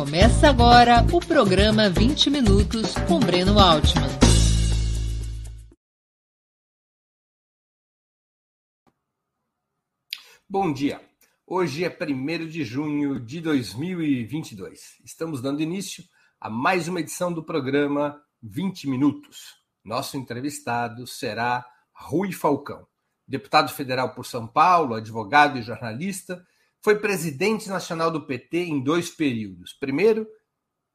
Começa agora o programa 20 Minutos com Breno Altman. Bom dia. Hoje é 1 de junho de 2022. Estamos dando início a mais uma edição do programa 20 Minutos. Nosso entrevistado será Rui Falcão, deputado federal por São Paulo, advogado e jornalista foi presidente nacional do PT em dois períodos. Primeiro,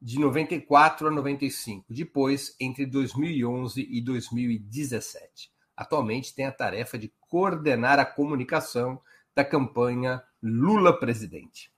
de 94 a 95, depois, entre 2011 e 2017. Atualmente tem a tarefa de coordenar a comunicação da campanha Lula presidente.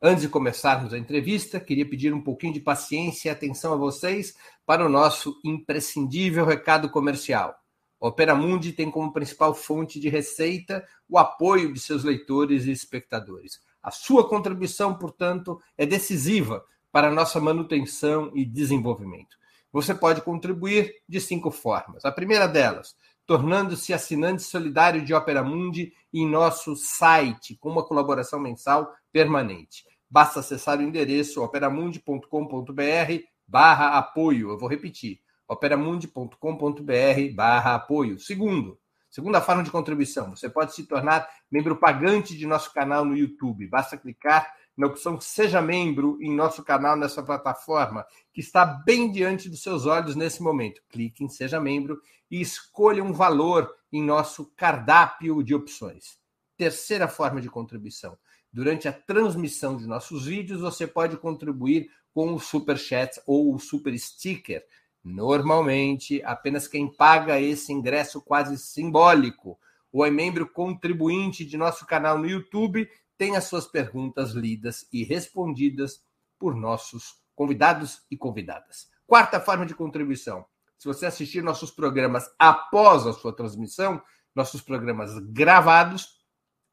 Antes de começarmos a entrevista, queria pedir um pouquinho de paciência e atenção a vocês para o nosso imprescindível recado comercial. A Opera Mundi tem como principal fonte de receita o apoio de seus leitores e espectadores. A sua contribuição, portanto, é decisiva para a nossa manutenção e desenvolvimento. Você pode contribuir de cinco formas. A primeira delas, tornando-se assinante solidário de Opera Mundi em nosso site, com uma colaboração mensal permanente. Basta acessar o endereço operamundi.com.br barra apoio. Eu vou repetir operamundi.com.br barra apoio. Segundo, segunda forma de contribuição, você pode se tornar membro pagante de nosso canal no YouTube. Basta clicar na opção Seja Membro em nosso canal nessa plataforma, que está bem diante dos seus olhos nesse momento. Clique em Seja Membro e escolha um valor em nosso cardápio de opções. Terceira forma de contribuição. Durante a transmissão de nossos vídeos, você pode contribuir com o Super Chat ou o Super Sticker Normalmente, apenas quem paga esse ingresso quase simbólico ou é membro contribuinte de nosso canal no YouTube tem as suas perguntas lidas e respondidas por nossos convidados e convidadas. Quarta forma de contribuição: se você assistir nossos programas após a sua transmissão, nossos programas gravados,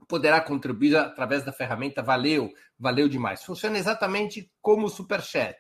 poderá contribuir através da ferramenta Valeu, valeu demais. Funciona exatamente como o Superchat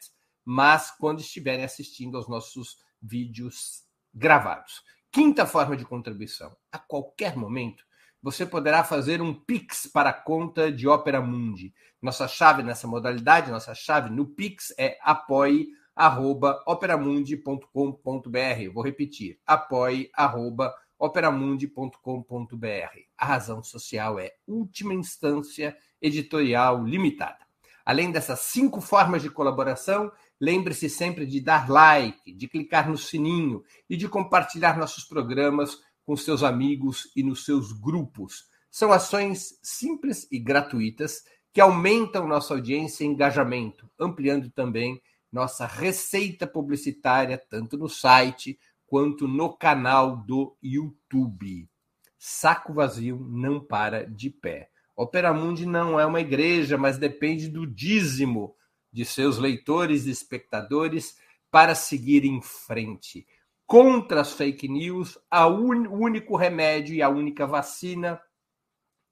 mas quando estiverem assistindo aos nossos vídeos gravados. Quinta forma de contribuição: a qualquer momento você poderá fazer um Pix para a conta de Opera Mundi. Nossa chave nessa modalidade, nossa chave no Pix é apoie@operamundi.com.br. Vou repetir: apoie@operamundi.com.br. A razão social é última instância editorial limitada. Além dessas cinco formas de colaboração, Lembre-se sempre de dar like, de clicar no sininho e de compartilhar nossos programas com seus amigos e nos seus grupos. São ações simples e gratuitas que aumentam nossa audiência e engajamento, ampliando também nossa receita publicitária, tanto no site quanto no canal do YouTube. Saco vazio não para de pé. Opera Mundi não é uma igreja, mas depende do dízimo de seus leitores e espectadores para seguir em frente. Contra as fake news, un... o único remédio e a única vacina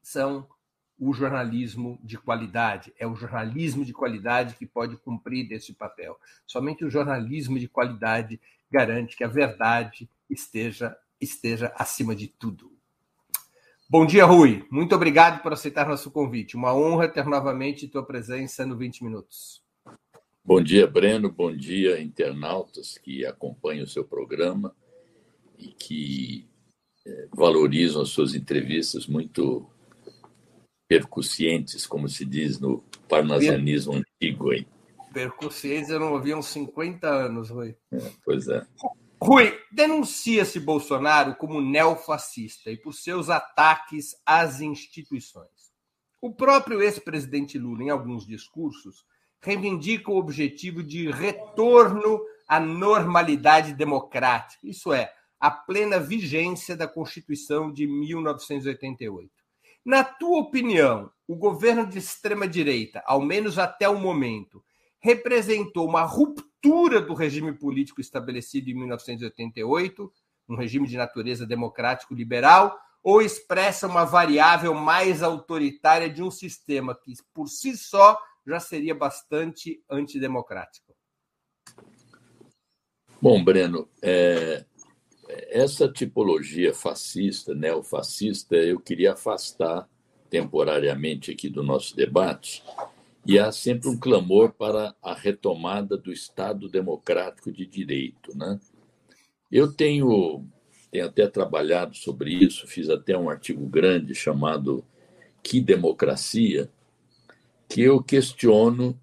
são o jornalismo de qualidade. É o jornalismo de qualidade que pode cumprir esse papel. Somente o jornalismo de qualidade garante que a verdade esteja, esteja acima de tudo. Bom dia, Rui. Muito obrigado por aceitar nosso convite. Uma honra ter novamente tua presença no 20 Minutos. Bom dia, Breno. Bom dia, internautas que acompanham o seu programa e que é, valorizam as suas entrevistas muito percussientes, como se diz no parnasianismo antigo. Hein? Percussientes eu não ouvi há uns 50 anos, Rui. É, pois é. Rui, denuncia-se Bolsonaro como neofascista e por seus ataques às instituições. O próprio ex-presidente Lula, em alguns discursos, reivindica o objetivo de retorno à normalidade democrática, isso é, a plena vigência da Constituição de 1988. Na tua opinião, o governo de extrema-direita, ao menos até o momento, representou uma ruptura do regime político estabelecido em 1988, um regime de natureza democrático-liberal, ou expressa uma variável mais autoritária de um sistema que, por si só, já seria bastante antidemocrático. Bom, Breno, é, essa tipologia fascista, neofascista, eu queria afastar temporariamente aqui do nosso debate e há sempre um clamor para a retomada do Estado democrático de direito. Né? Eu tenho, tenho até trabalhado sobre isso, fiz até um artigo grande chamado Que Democracia, que eu questiono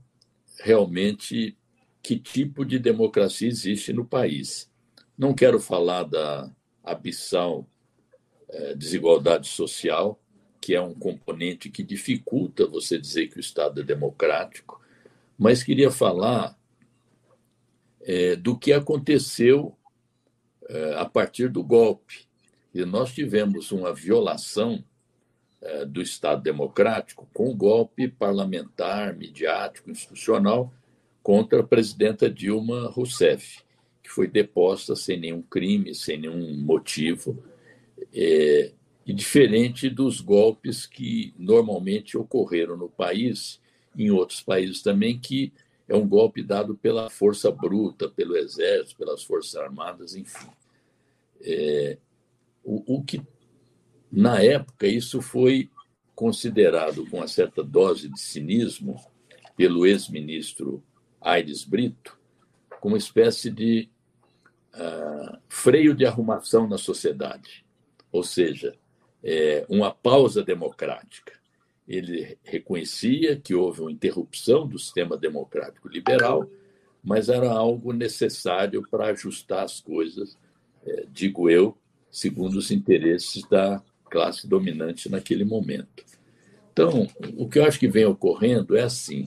realmente que tipo de democracia existe no país. Não quero falar da abissal é, desigualdade social, que é um componente que dificulta você dizer que o Estado é democrático, mas queria falar é, do que aconteceu é, a partir do golpe. E nós tivemos uma violação é, do Estado democrático com golpe parlamentar, midiático, institucional contra a presidenta Dilma Rousseff, que foi deposta sem nenhum crime, sem nenhum motivo. É, e diferente dos golpes que normalmente ocorreram no país, em outros países também, que é um golpe dado pela força bruta, pelo exército, pelas forças armadas, enfim. É, o, o que, na época, isso foi considerado com uma certa dose de cinismo pelo ex-ministro Aires Brito como uma espécie de uh, freio de arrumação na sociedade, ou seja, é, uma pausa democrática. Ele reconhecia que houve uma interrupção do sistema democrático liberal, mas era algo necessário para ajustar as coisas, é, digo eu, segundo os interesses da classe dominante naquele momento. Então, o que eu acho que vem ocorrendo é assim,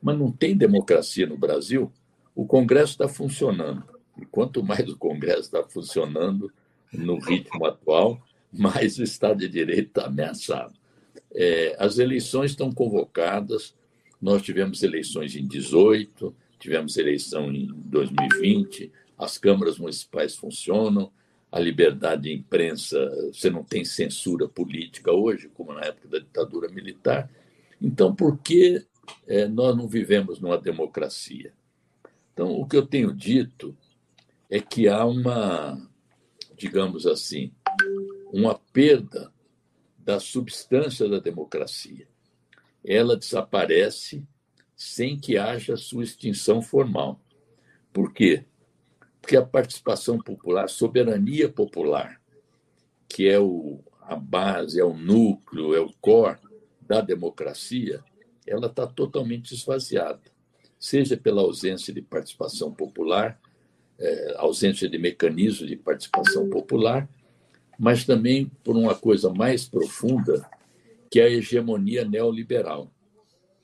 mas não tem democracia no Brasil, o Congresso está funcionando. E quanto mais o Congresso está funcionando no ritmo atual, mas o Estado de Direito está ameaçado. É, as eleições estão convocadas, nós tivemos eleições em 18, tivemos eleição em 2020, as câmaras municipais funcionam, a liberdade de imprensa, você não tem censura política hoje, como na época da ditadura militar. Então, por que é, nós não vivemos numa democracia? Então, o que eu tenho dito é que há uma, digamos assim, uma perda da substância da democracia. Ela desaparece sem que haja sua extinção formal. Por quê? Porque a participação popular, a soberania popular, que é o, a base, é o núcleo, é o core da democracia, ela está totalmente esvaziada, seja pela ausência de participação popular, é, ausência de mecanismos de participação popular, mas também por uma coisa mais profunda, que é a hegemonia neoliberal.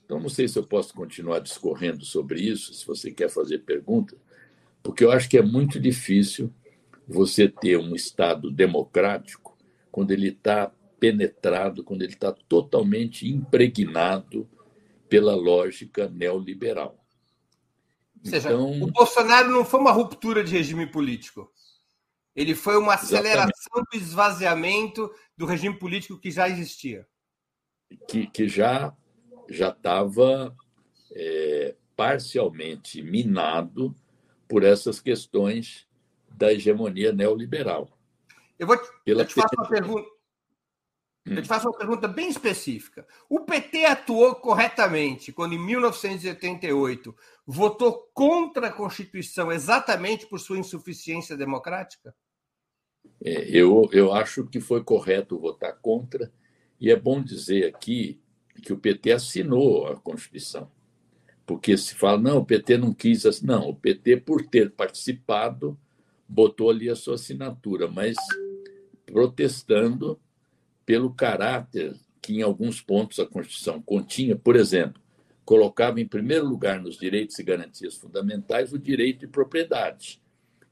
Então, não sei se eu posso continuar discorrendo sobre isso, se você quer fazer perguntas, porque eu acho que é muito difícil você ter um Estado democrático quando ele está penetrado, quando ele está totalmente impregnado pela lógica neoliberal. Ou seja, então... o Bolsonaro não foi uma ruptura de regime político. Ele foi uma aceleração Exatamente. do esvaziamento do regime político que já existia. Que, que já já estava é, parcialmente minado por essas questões da hegemonia neoliberal. Eu vou te, eu te faço uma pergunta. Eu te faço uma pergunta bem específica. O PT atuou corretamente quando, em 1988, votou contra a Constituição exatamente por sua insuficiência democrática? É, eu, eu acho que foi correto votar contra, e é bom dizer aqui que o PT assinou a Constituição. Porque se fala, não, o PT não quis. Não, o PT, por ter participado, botou ali a sua assinatura, mas protestando pelo caráter que, em alguns pontos, a Constituição continha. Por exemplo, colocava em primeiro lugar nos direitos e garantias fundamentais o direito de propriedade.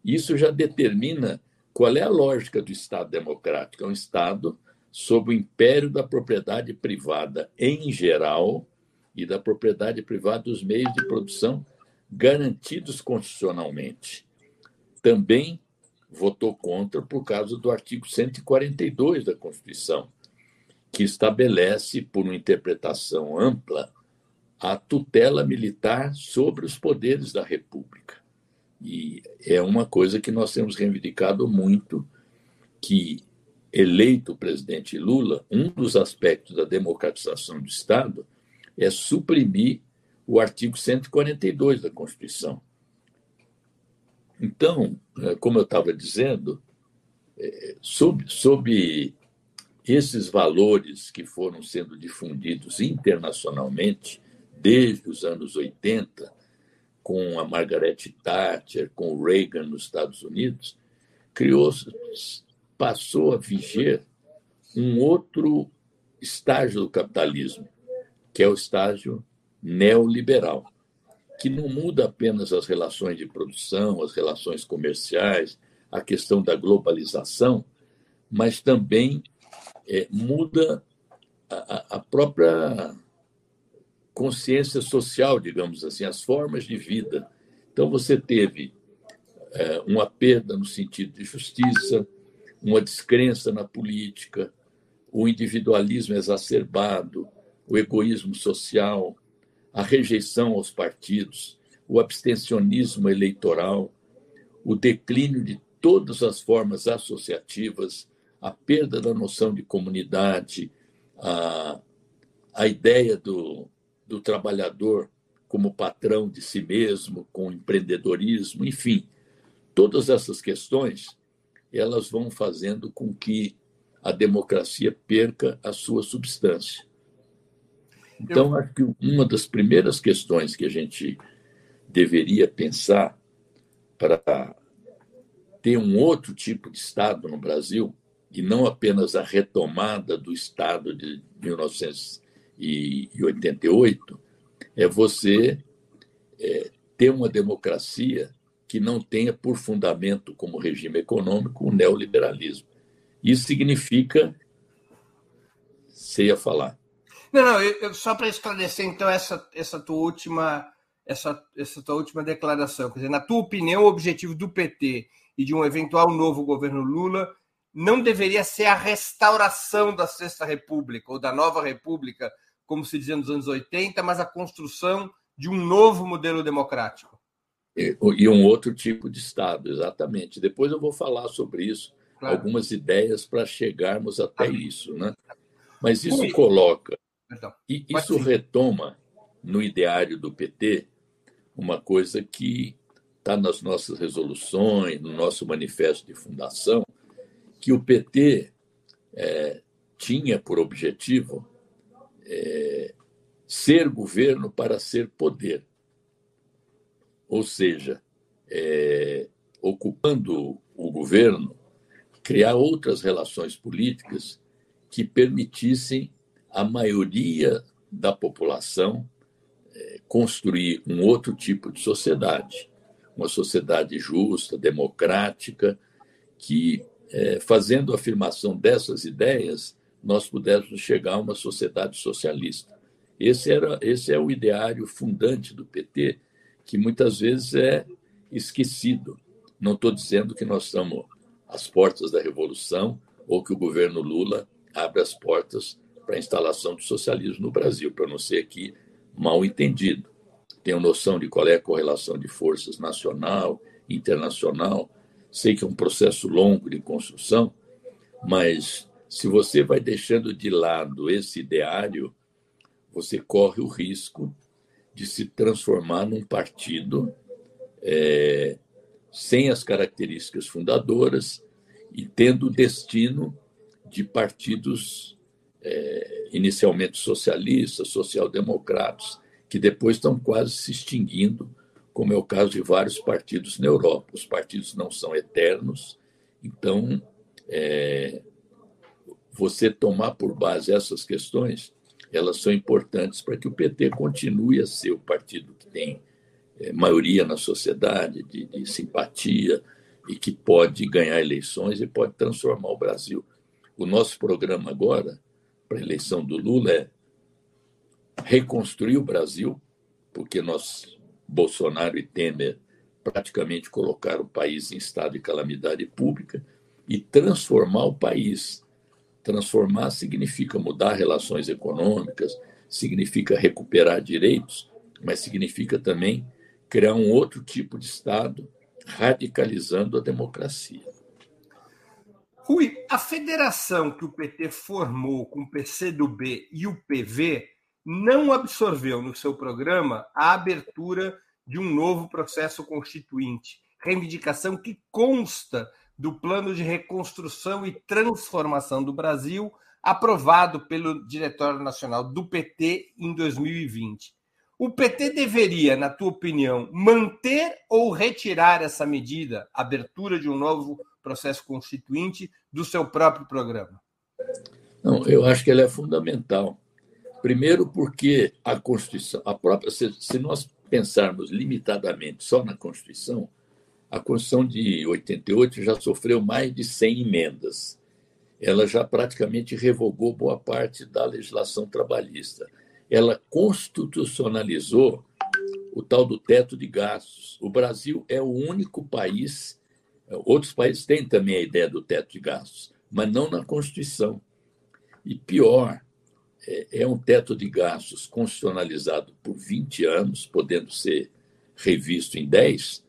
Isso já determina qual é a lógica do Estado democrático? É um Estado sob o império da propriedade privada em geral e da propriedade privada dos meios de produção garantidos constitucionalmente. Também votou contra por causa do artigo 142 da Constituição, que estabelece, por uma interpretação ampla, a tutela militar sobre os poderes da República. E é uma coisa que nós temos reivindicado muito, que eleito o presidente Lula, um dos aspectos da democratização do Estado é suprimir o artigo 142 da Constituição. Então, é, como eu estava dizendo, é, sob, sob esses valores que foram sendo difundidos internacionalmente desde os anos 80, com a Margaret Thatcher, com o Reagan nos Estados Unidos, criou passou a viger um outro estágio do capitalismo, que é o estágio neoliberal, que não muda apenas as relações de produção, as relações comerciais, a questão da globalização, mas também é, muda a, a, própria consciência social, digamos assim, as formas de vida. Então, você teve é, uma perda no sentido de justiça, uma descrença na política, o individualismo exacerbado, o egoísmo social, a rejeição aos partidos, o abstencionismo eleitoral, o declínio de todas as formas associativas, a perda da noção de comunidade, a, a ideia do, do trabalhador como patrão de si mesmo, com empreendedorismo, enfim, todas essas questões elas vão fazendo com que a democracia perca a sua substância. Então, acho que uma das primeiras questões que a gente deveria pensar para ter um outro tipo de Estado no Brasil, e não apenas a retomada do Estado de 1988, é você é, ter uma democracia que não tenha por fundamento como regime econômico o neoliberalismo. Isso significa. Você ia falar. Não, não, eu, só para esclarecer, então, essa, essa tua última. Essa, essa tua última declaração. Quer dizer, na tua opinião, o objetivo do PT e de um eventual novo governo Lula não deveria ser a restauração da Sexta República ou da Nova República, como se dizia nos anos 80, mas a construção de um novo modelo democrático. E, e um outro tipo de Estado, exatamente. Depois eu vou falar sobre isso claro. algumas ideias para chegarmos até isso. Né? Mas isso coloca, e isso retoma no ideário do PT uma coisa que está nas nossas resoluções, no nosso manifesto de fundação, que o PT é, tinha por objetivo é, ser governo para ser poder. Ou seja, é, ocupando o governo, criar outras relações políticas que permitissem à maioria da população é, construir um outro tipo de sociedade, uma sociedade justa, democrática, que, é, fazendo a afirmação dessas ideias, nós pudéssemos chegar a uma sociedade socialista. Esse, era, esse é o ideário fundante do PT, que muitas vezes é esquecido. Não estou dizendo que nós estamos as portas da revolução ou que o governo Lula abre as portas para a instalação do socialismo no Brasil, para não ser aqui mal entendido. Tenho noção de qual é a correlação de forças nacional, internacional. Sei que é um processo longo de construção, mas se você vai deixando de lado esse ideário, você corre o risco de se transformar num partido é, sem as características fundadoras e tendo o destino de partidos é, inicialmente socialistas, social-democratas, que depois estão quase se extinguindo, como é o caso de vários partidos na Europa. Os partidos não são eternos, então é, você tomar por base essas questões, elas são importantes para que o PT continue a ser o partido que tem é, maioria na sociedade, de, de simpatia, e que pode ganhar eleições e pode transformar o Brasil. O nosso programa agora, para a eleição do Lula, é reconstruir o Brasil, porque nós, Bolsonaro e Temer, praticamente colocaram o país em estado de calamidade pública, e transformar o país. Transformar significa mudar relações econômicas, significa recuperar direitos, mas significa também criar um outro tipo de Estado, radicalizando a democracia. Rui, a federação que o PT formou com o PCdoB e o PV não absorveu no seu programa a abertura de um novo processo constituinte, reivindicação que consta do Plano de Reconstrução e Transformação do Brasil, aprovado pelo Diretório Nacional do PT em 2020. O PT deveria, na tua opinião, manter ou retirar essa medida, abertura de um novo processo constituinte, do seu próprio programa? Não, eu acho que ela é fundamental. Primeiro, porque a Constituição, a própria, se, se nós pensarmos limitadamente só na Constituição, a Constituição de 88 já sofreu mais de 100 emendas. Ela já praticamente revogou boa parte da legislação trabalhista. Ela constitucionalizou o tal do teto de gastos. O Brasil é o único país, outros países têm também a ideia do teto de gastos, mas não na Constituição. E pior, é, é um teto de gastos constitucionalizado por 20 anos, podendo ser revisto em 10,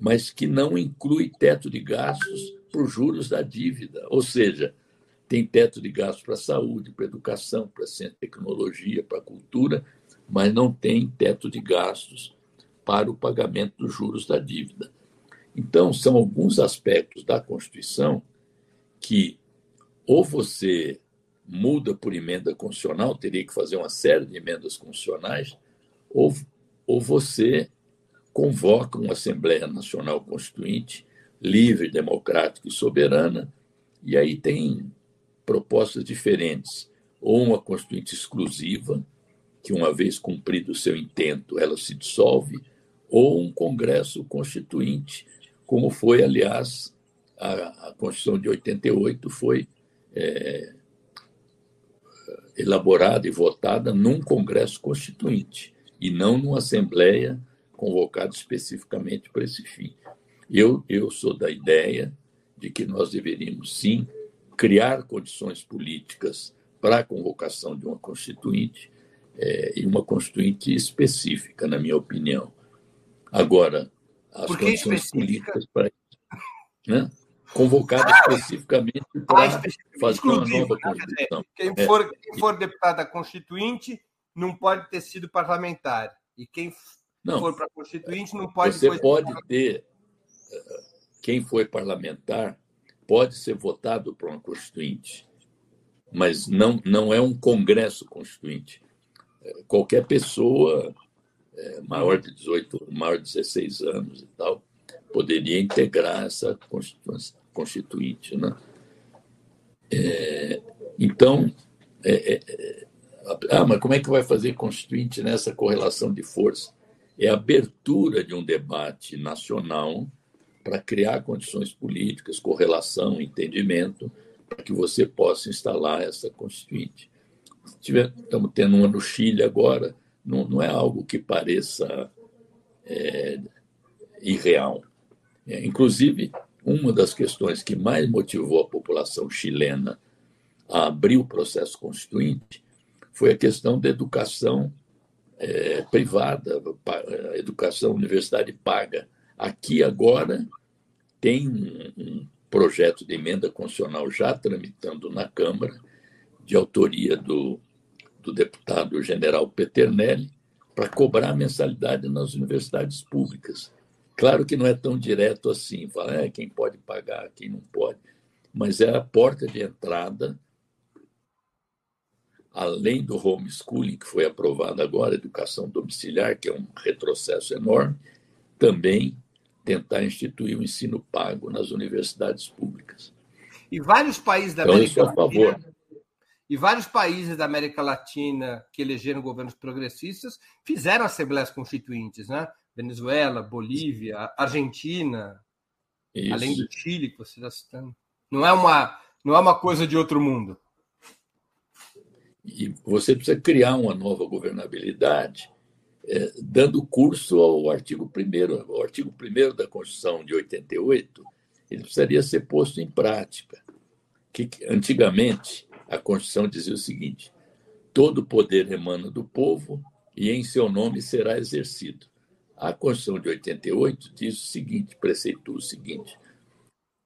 mas que não inclui teto de gastos para os juros da dívida. Ou seja, tem teto de gastos para saúde, para educação, para ciência e tecnologia, para cultura, mas não tem teto de gastos para o pagamento dos juros da dívida. Então, são alguns aspectos da Constituição que ou você muda por emenda constitucional, teria que fazer uma série de emendas constitucionais, ou, ou você convoca uma Assembleia Nacional Constituinte, livre, democrática e soberana, e aí tem propostas diferentes. Ou uma Constituinte exclusiva, que uma vez cumprido o seu intento, ela se dissolve, ou um Congresso Constituinte, como foi, aliás, a, a Constituição de 88 foi é, elaborada e votada num Congresso Constituinte e não numa Assembleia convocada especificamente para esse fim. Eu, eu sou da ideia de que nós deveríamos, sim, criar condições políticas para a convocação de uma Constituinte é, e uma Constituinte específica, na minha opinião. Agora, as condições políticas para isso. Né? convocado especificamente para ah, fazer uma nova Constituição. Quem é. for, quem for deputada constituinte não pode ter sido parlamentar. E quem não, for para constituinte não pode. Você pode ter. Eh, quem foi parlamentar pode ser votado por uma constituinte, mas não, não é um congresso constituinte. Eh, qualquer pessoa é, maior de 18, maior de 16 anos e tal, poderia integrar essa constituinte. Né? É, então, é, é, é, ah, mas como é que vai fazer constituinte nessa correlação de força? É a abertura de um debate nacional para criar condições políticas, correlação, entendimento, para que você possa instalar essa constituinte. Estamos tendo uma no Chile agora, não, não é algo que pareça é, irreal. É, inclusive, uma das questões que mais motivou a população chilena a abrir o processo constituinte foi a questão da educação é, privada, a educação universidade paga. Aqui agora tem um, um projeto de emenda constitucional já tramitando na Câmara, de autoria do, do deputado general Peternelli, para cobrar mensalidade nas universidades públicas. Claro que não é tão direto assim, falar é, quem pode pagar, quem não pode, mas é a porta de entrada, além do homeschooling, que foi aprovado agora, educação domiciliar, que é um retrocesso enorme, também tentar instituir o ensino pago nas universidades públicas. E vários países da então, América Latina. E vários países da América Latina que elegeram governos progressistas fizeram assembleias constituintes, né? Venezuela, Bolívia, Argentina, Isso. além do Chile que você está citando. Não é uma, não é uma coisa de outro mundo. E você precisa criar uma nova governabilidade, é, dando curso ao artigo 1 O artigo 1 da Constituição de 88, ele precisaria ser posto em prática. Que, antigamente, a Constituição dizia o seguinte: todo poder emana do povo e em seu nome será exercido. A Constituição de 88 diz o seguinte, preceitua o seguinte: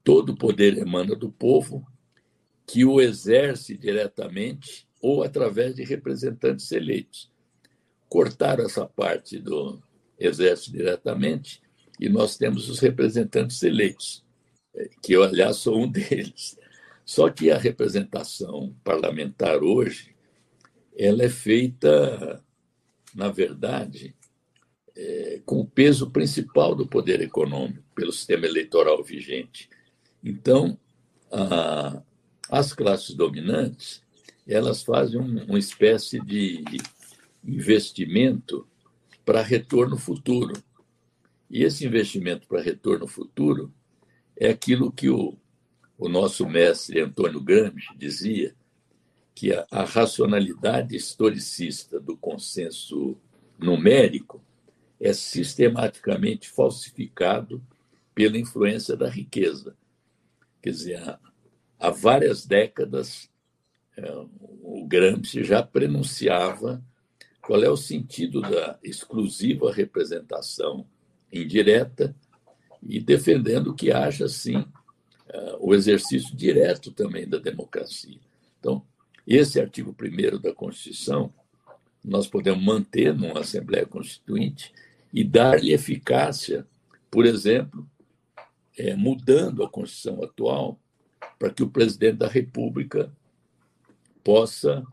todo poder emana do povo, que o exerce diretamente ou através de representantes eleitos. Cortaram essa parte do Exército diretamente e nós temos os representantes eleitos, que eu, aliás, sou um deles. Só que a representação parlamentar hoje ela é feita, na verdade, é, com o peso principal do poder econômico pelo sistema eleitoral vigente. Então, a, as classes dominantes elas fazem um, uma espécie de investimento para retorno futuro. E esse investimento para retorno futuro é aquilo que o, o nosso mestre Antônio Gramsci dizia, que a, a racionalidade historicista do consenso numérico é sistematicamente falsificado pela influência da riqueza. Quer dizer, há, há várias décadas, é, o Gramsci já prenunciava qual é o sentido da exclusiva representação indireta e defendendo que haja, sim, o exercício direto também da democracia. Então, esse artigo 1 da Constituição, nós podemos manter numa Assembleia Constituinte e dar-lhe eficácia, por exemplo, é, mudando a Constituição atual para que o presidente da República possa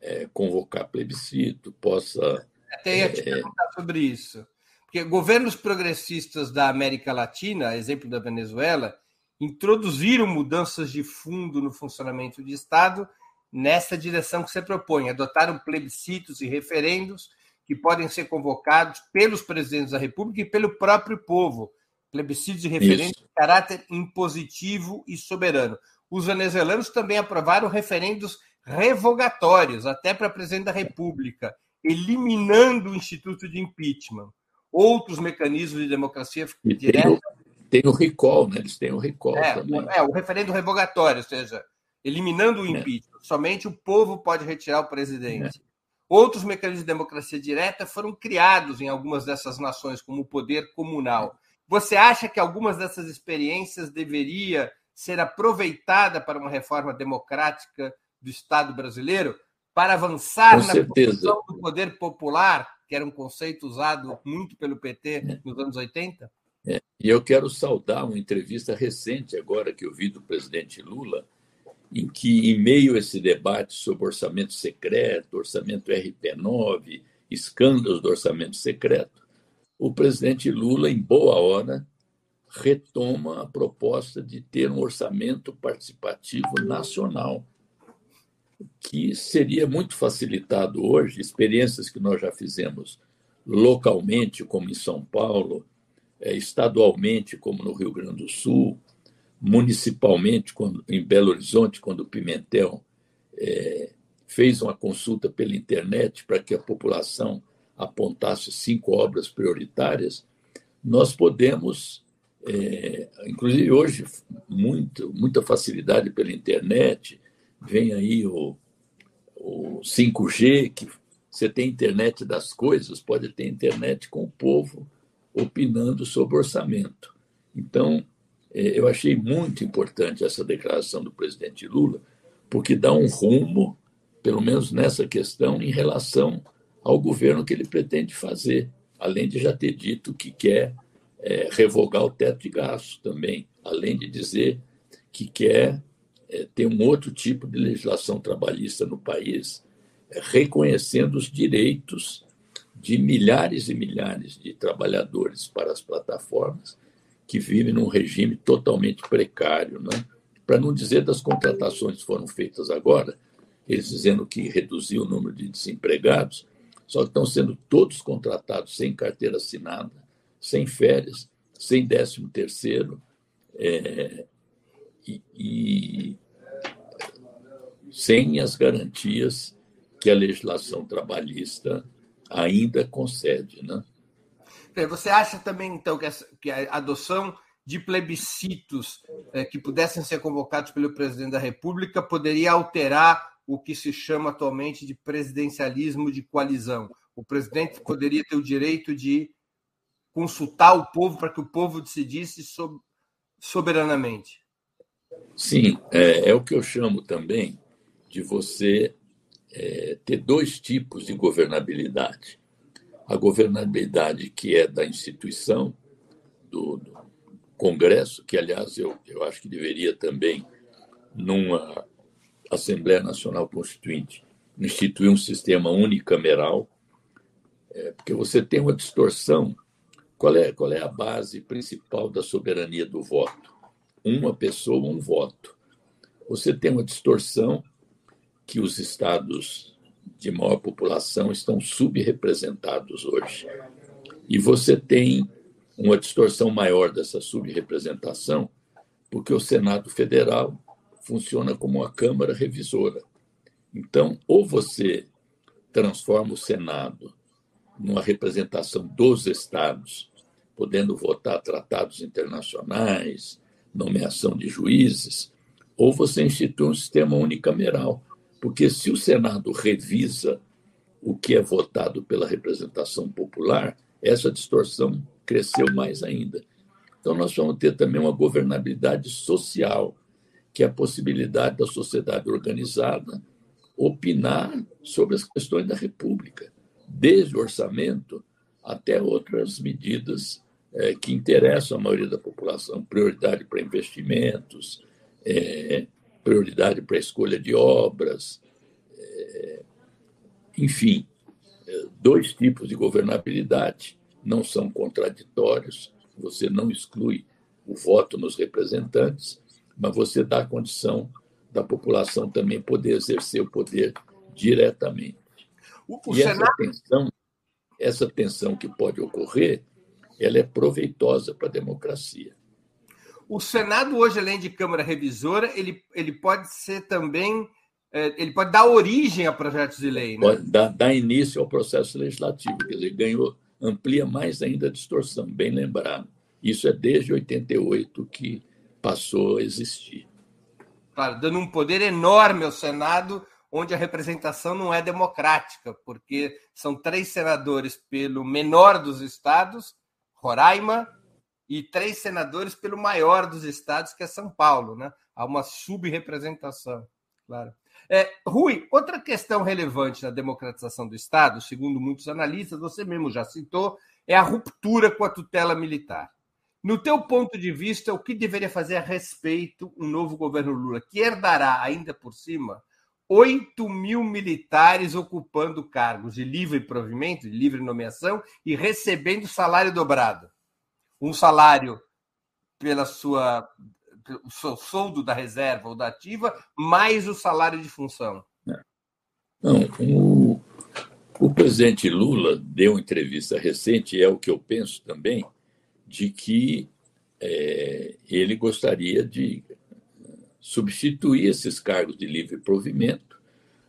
é, convocar plebiscito, possa. Até ia te é, perguntar sobre isso. Porque governos progressistas da América Latina, exemplo da Venezuela, introduziram mudanças de fundo no funcionamento do Estado nessa direção que você propõe, adotaram plebiscitos e referendos que podem ser convocados pelos presidentes da República e pelo próprio povo, plebiscitos e referendos Isso. de caráter impositivo e soberano. Os venezuelanos também aprovaram referendos revogatórios, até para presidente da República, eliminando o instituto de impeachment. Outros mecanismos de democracia direta. Tem o recall, né? Eles têm o recall é, também. É, o referendo revogatório, ou seja, eliminando o é. impeachment. É. Somente o povo pode retirar o presidente. É. Outros mecanismos de democracia direta foram criados em algumas dessas nações, como o poder comunal. Você acha que algumas dessas experiências deveria ser aproveitada para uma reforma democrática do Estado brasileiro, para avançar Com na certeza. do poder popular, que era um conceito usado muito pelo PT é. nos anos 80? É. E eu quero saudar uma entrevista recente agora que eu vi do presidente Lula, em que, em meio a esse debate sobre orçamento secreto, orçamento RP9, escândalos do orçamento secreto, o presidente Lula, em boa hora, retoma a proposta de ter um orçamento participativo nacional, que seria muito facilitado hoje, experiências que nós já fizemos localmente, como em São Paulo, estadualmente, como no Rio Grande do Sul, municipalmente, quando, em Belo Horizonte, quando o Pimentel é, fez uma consulta pela internet para que a população apontasse cinco obras prioritárias, nós podemos, é, inclusive hoje, muito, muita facilidade pela internet, vem aí o, o 5G, que você tem internet das coisas, pode ter internet com o povo opinando sobre orçamento. Então, é, eu achei muito importante essa declaração do presidente Lula, porque dá um rumo, pelo menos nessa questão, em relação ao governo que ele pretende fazer, além de já ter dito que quer é, revogar o teto de gastos também, além de dizer que quer é, ter um outro tipo de legislação trabalhista no país, reconhecendo os direitos de milhares e milhares de trabalhadores para as plataformas que vive num regime totalmente precário, né? para não dizer das contratações que foram feitas agora, eles dizendo que reduziu o número de desempregados, só que estão sendo todos contratados sem carteira assinada, sem férias, sem décimo terceiro, é, e, e sem as garantias que a legislação trabalhista ainda concede. Né? Você acha também, então, que, essa, que a adoção de plebiscitos é, que pudessem ser convocados pelo presidente da República poderia alterar o que se chama atualmente de presidencialismo de coalizão? O presidente poderia ter o direito de consultar o povo para que o povo decidisse soberanamente? Sim, é, é o que eu chamo também de você é, ter dois tipos de governabilidade. A governabilidade que é da instituição, do, do Congresso, que, aliás, eu, eu acho que deveria também, numa Assembleia Nacional Constituinte, instituir um sistema unicameral, é, porque você tem uma distorção. Qual é, qual é a base principal da soberania do voto? Uma pessoa, um voto. Você tem uma distorção que os estados de maior população estão subrepresentados hoje. E você tem uma distorção maior dessa subrepresentação, porque o Senado Federal funciona como uma Câmara revisora. Então, ou você transforma o Senado numa representação dos estados, podendo votar tratados internacionais, nomeação de juízes, ou você institui um sistema unicameral, porque se o Senado revisa o que é votado pela representação popular, essa distorção cresceu mais ainda. Então, nós vamos ter também uma governabilidade social, que é a possibilidade da sociedade organizada opinar sobre as questões da República, desde o orçamento até outras medidas é, que interessam a maioria da população, prioridade para investimentos, é, prioridade para a escolha de obras, é, enfim, é, dois tipos de governabilidade não são contraditórios, você não exclui o voto nos representantes, mas você dá a condição da população também poder exercer o poder diretamente. O, o e Senado... essa tensão, essa tensão que pode ocorrer, ela é proveitosa para a democracia. O Senado hoje, além de Câmara Revisora, ele, ele pode ser também, é, ele pode dar origem a projetos de lei, né? Pode dar, dar início ao processo legislativo, quer dizer, ganhou, amplia mais ainda a distorção, bem lembrado. Isso é desde 88 que passou a existir. Claro, dando um poder enorme ao Senado, onde a representação não é democrática, porque são três senadores pelo menor dos estados, Roraima, e três senadores pelo maior dos estados, que é São Paulo. Né? Há uma subrepresentação, claro. É, Rui, outra questão relevante na democratização do Estado, segundo muitos analistas, você mesmo já citou, é a ruptura com a tutela militar. No teu ponto de vista, o que deveria fazer a respeito um novo governo Lula, que herdará ainda por cima 8 mil militares ocupando cargos de livre provimento, de livre nomeação e recebendo salário dobrado? Um salário pela sua o seu soldo da reserva ou da ativa, mais o salário de função. É. Não, o, o presidente Lula deu uma entrevista recente, é o que eu penso também, de que é, ele gostaria de substituir esses cargos de livre provimento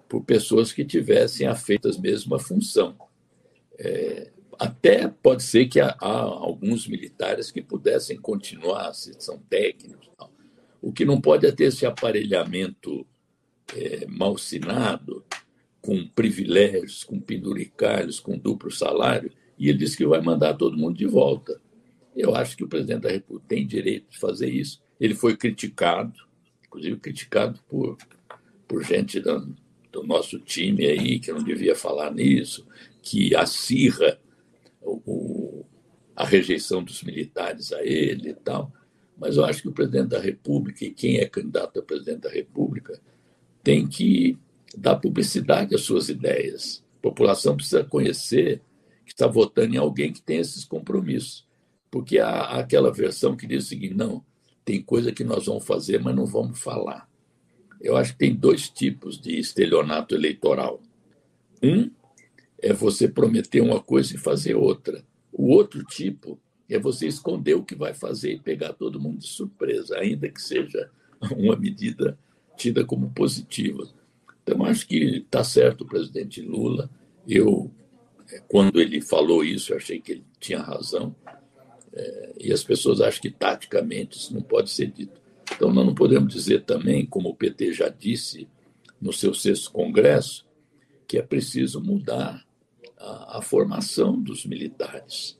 por pessoas que tivessem afeitas mesmo a função. É, até pode ser que há, há, alguns militares que pudessem continuar, se são técnicos. Não. O que não pode é ter esse aparelhamento é, malsinado, com privilégios, com penduricalhos, com duplo salário, e ele disse que vai mandar todo mundo de volta. Eu acho que o presidente da República tem direito de fazer isso. Ele foi criticado, inclusive criticado por, por gente do, do nosso time aí, que não devia falar nisso, que acirra o, a rejeição dos militares a ele e tal. Mas eu acho que o presidente da República e quem é candidato a presidente da República tem que dar publicidade às suas ideias. A população precisa conhecer que está votando em alguém que tem esses compromissos. Porque há aquela versão que diz o seguinte: não, tem coisa que nós vamos fazer, mas não vamos falar. Eu acho que tem dois tipos de estelionato eleitoral. Um é você prometer uma coisa e fazer outra. O outro tipo é você esconder o que vai fazer e pegar todo mundo de surpresa, ainda que seja uma medida tida como positiva. Então, acho que está certo o presidente Lula. Eu, é, quando ele falou isso, achei que ele tinha razão. É, e as pessoas acham que, taticamente, isso não pode ser dito. Então, nós não podemos dizer também, como o PT já disse no seu sexto congresso, que é preciso mudar a, a formação dos militares,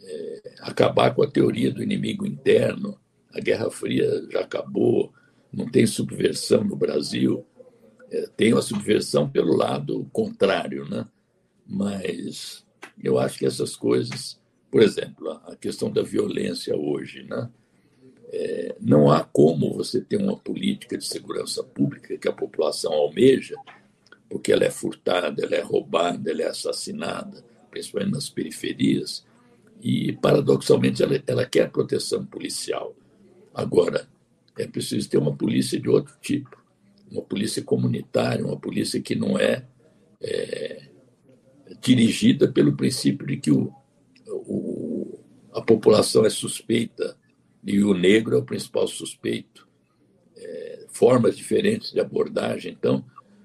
é, acabar com a teoria do inimigo interno. A Guerra Fria já acabou, não tem subversão no Brasil. é, tem uma subversão pelo lado contrário, né? Mas eu acho que essas coisas, por exemplo, a questão da violência hoje, né? É, não há como você ter uma política de segurança pública que a população almeja, porque ela é furtada, ela é roubada, ela é assassinada, principalmente nas periferias, e, paradoxalmente, ela, ela quer proteção policial. Agora, é preciso ter uma polícia de outro tipo, uma polícia comunitária, uma polícia que não é, é dirigida pelo princípio de que o, o, a população é suspeita e o negro é o principal suspeito. É, formas diferentes de abordagem. Então,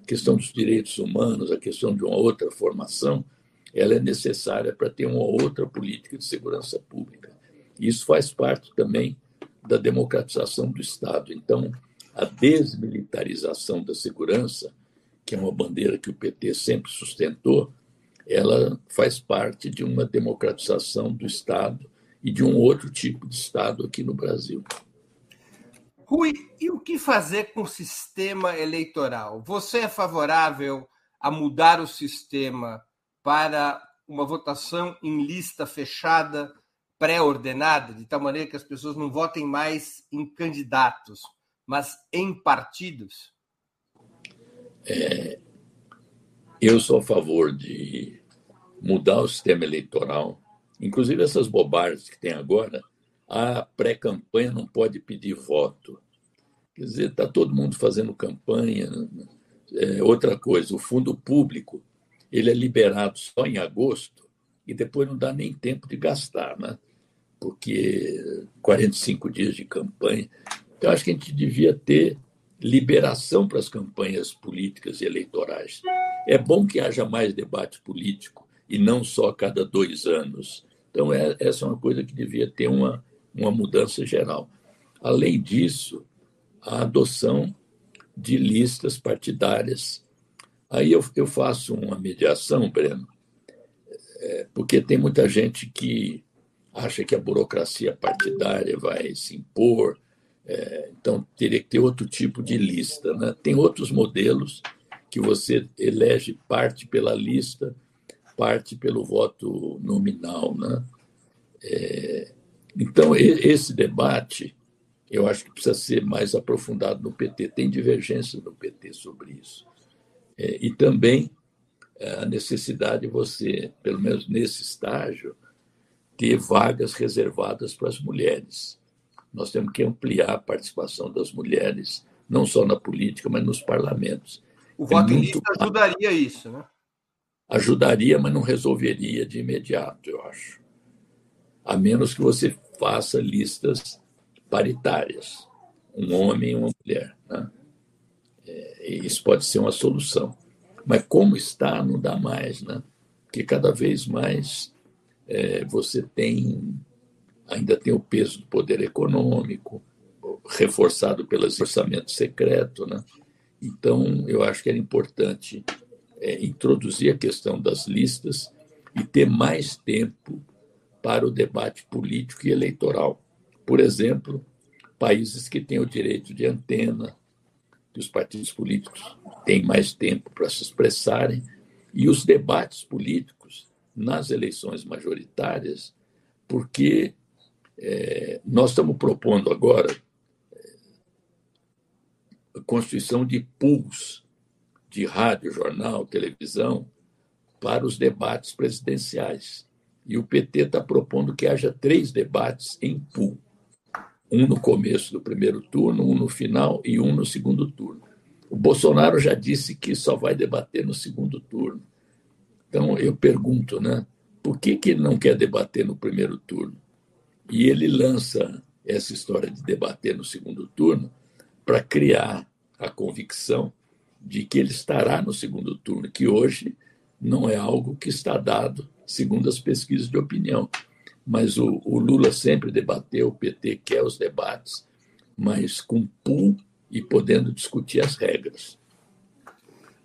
questão dos direitos humanos, a questão de uma outra formação, ela é necessária para ter uma outra política de segurança pública. Isso faz parte também da democratização do Estado. Então, a desmilitarização da segurança, que é uma bandeira que o PT sempre sustentou, ela faz parte de uma democratização do Estado e de um outro tipo de Estado aqui no Brasil. Rui, e o que fazer com o sistema eleitoral? Você é favorável a mudar o sistema para uma votação em lista fechada, pré-ordenada, de tal maneira que as pessoas não votem mais em candidatos, mas em partidos? É, eu sou a favor de mudar o sistema eleitoral, inclusive essas bobagens que tem agora. A pré-campanha não pode pedir voto. Quer dizer, está todo mundo fazendo campanha. É, outra coisa, o fundo público ele é liberado só em agosto e depois não dá nem tempo de gastar, né? porque 45 dias de campanha. Então, acho que a gente devia ter liberação para as campanhas políticas e eleitorais. É bom que haja mais debate político e não só a cada dois anos. Então, é, essa é uma coisa que devia ter uma, uma mudança geral. Além disso, a adoção de listas partidárias Aí eu, eu faço uma mediação, Breno, é, porque tem muita gente que acha que a burocracia partidária vai se impor, é, então teria que ter outro tipo de lista. Né? Tem outros modelos que você elege parte pela lista, parte pelo voto nominal. Né? É, então, esse debate eu acho que precisa ser mais aprofundado no PT. Tem divergência no PT sobre isso. É, e também é, a necessidade de você, pelo menos nesse estágio, ter vagas reservadas para as mulheres. Nós temos que ampliar a participação das mulheres, não só na política, mas nos parlamentos. O voto em lista ajudaria isso, né? Ajudaria, mas não resolveria de imediato, eu acho. A menos que você faça listas paritárias, um homem e uma mulher. Né? É, isso pode ser uma solução. Mas como está, não dá mais, né? Porque cada vez mais é, você tem, ainda tem o peso do poder econômico, reforçado pelo orçamento secreto, né? Então, eu acho que era importante é, introduzir a questão das listas e ter mais tempo para o debate político e eleitoral. Por exemplo, países que têm o direito de antena, que os partidos políticos têm mais tempo para se expressarem, e os debates políticos nas eleições majoritárias, porque é, nós estamos propondo agora é, a constituição de pools de rádio, jornal, televisão para os debates presidenciais. E o PT está propondo que haja três debates em pool um no começo do primeiro turno, um no final e um no segundo turno. O Bolsonaro já disse que só vai debater no segundo turno. Então eu pergunto, né? Por que, que ele não quer debater no primeiro turno? E ele lança essa história de debater no segundo turno para criar a convicção de que ele estará no segundo turno, que hoje não é algo que está dado, segundo as pesquisas de opinião mas o, o, Lula sempre debateu, o PT quer os debates, mas com pool e podendo discutir as regras.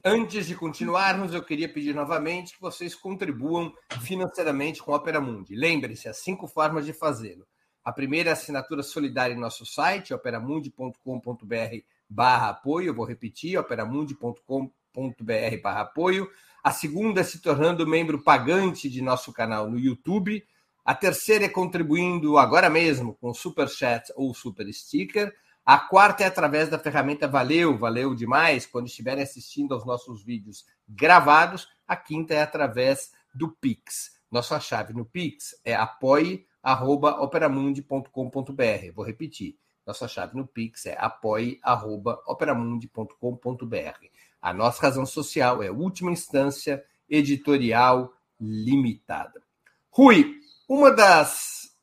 Antes de continuarmos, eu queria pedir novamente que vocês contribuam financeiramente com a Opera Mundi. Lembre-se, há cinco formas de fazê-lo. A primeira é a assinatura solidária em nosso site, operamundi.com.br barra apoio, eu vou repetir, operamundi.com.br barra apoio. A segunda é se tornando membro pagante de nosso canal no YouTube. A terceira é contribuindo agora mesmo com Super Chat ou Super Sticker. A quarta é através da ferramenta Valeu, valeu demais, quando estiverem assistindo aos nossos vídeos gravados. A quinta é através do Pix. Nossa chave no Pix é apoie.operamundi.com.br. Vou repetir. Nossa chave no Pix é apoie.operamundi.com.br. A nossa razão social é última instância editorial limitada. Rui, uma das,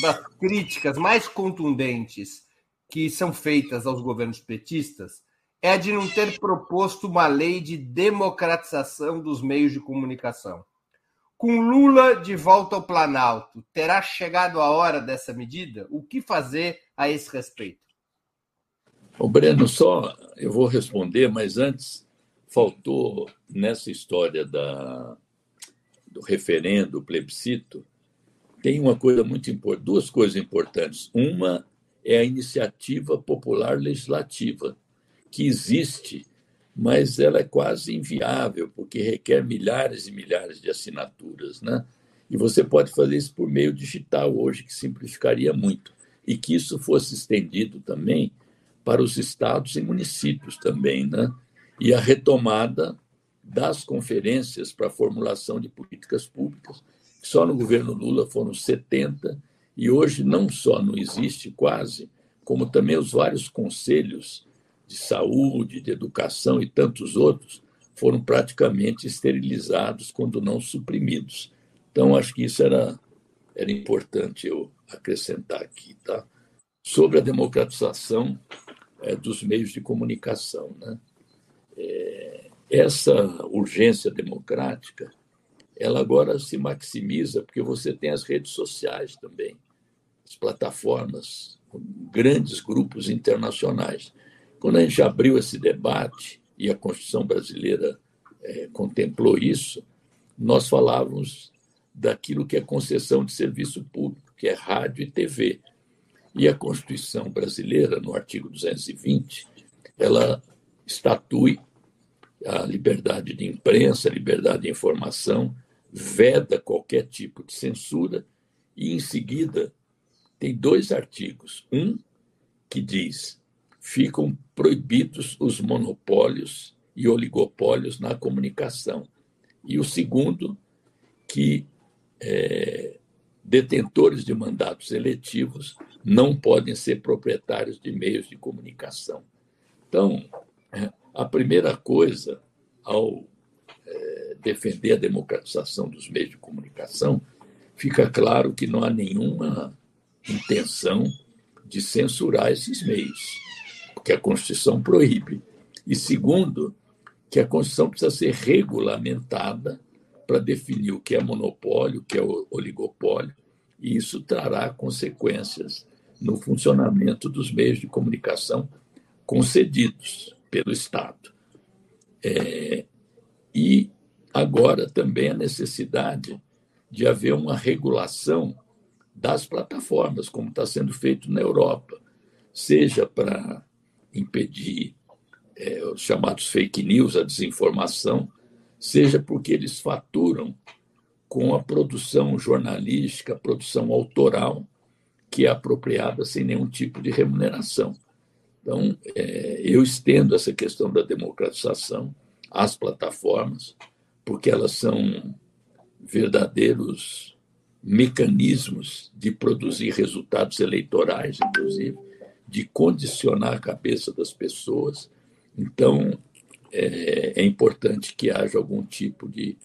das críticas mais contundentes que são feitas aos governos petistas é a de não ter proposto uma lei de democratização dos meios de comunicação. Com Lula de volta ao Planalto, terá chegado a hora dessa medida? O que fazer a esse respeito? O Breno, só eu vou responder, mas antes faltou nessa história da, do referendo, plebiscito, tem uma coisa muito importante, duas coisas importantes. Uma é a iniciativa popular legislativa, que existe, mas ela é quase inviável, porque requer milhares e milhares de assinaturas, né? E você pode fazer isso por meio digital hoje, que simplificaria muito. E que isso fosse estendido também para os estados e municípios também, né? E a retomada das conferências para a formulação de políticas públicas, só no governo Lula foram 70, e hoje não só não existe quase, como também os vários conselhos de saúde, de educação e tantos outros foram praticamente esterilizados, quando não suprimidos. Então, acho que isso era, era importante eu acrescentar aqui. Tá? Sobre a democratização é, dos meios de comunicação. Né? É, essa urgência democrática ela agora se maximiza porque você tem as redes sociais também, as plataformas, grandes grupos internacionais. Quando a gente abriu esse debate, e a Constituição brasileira é, contemplou isso, nós falávamos daquilo que é concessão de serviço público, que é rádio e TV. E a Constituição brasileira, no artigo 220, ela estatui a liberdade de imprensa, a liberdade de informação, veda qualquer tipo de censura e, em seguida, tem dois artigos. Um que diz ficam proibidos os monopólios e oligopólios na comunicação. E o segundo, que é, detentores de mandatos eletivos não podem ser proprietários de meios de comunicação. Então, a primeira coisa ao defender a democratização dos meios de comunicação, fica claro que não há nenhuma intenção de censurar esses meios, porque a Constituição proíbe. E segundo, que a Constituição precisa ser regulamentada para definir o que é monopólio, o que é oligopólio, e isso trará consequências no funcionamento dos meios de comunicação concedidos pelo Estado. É, e agora também a necessidade de haver uma regulação das plataformas, como está sendo feito na Europa, seja para impedir é, os chamados fake news, a desinformação, seja porque eles faturam com a produção jornalística, a produção autoral, que é apropriada sem nenhum tipo de remuneração. Então, é, eu estendo essa questão da democratização às plataformas, porque elas são verdadeiros mecanismos de produzir resultados eleitorais, inclusive, de condicionar a cabeça das pessoas. Então, é, é importante que haja algum tipo de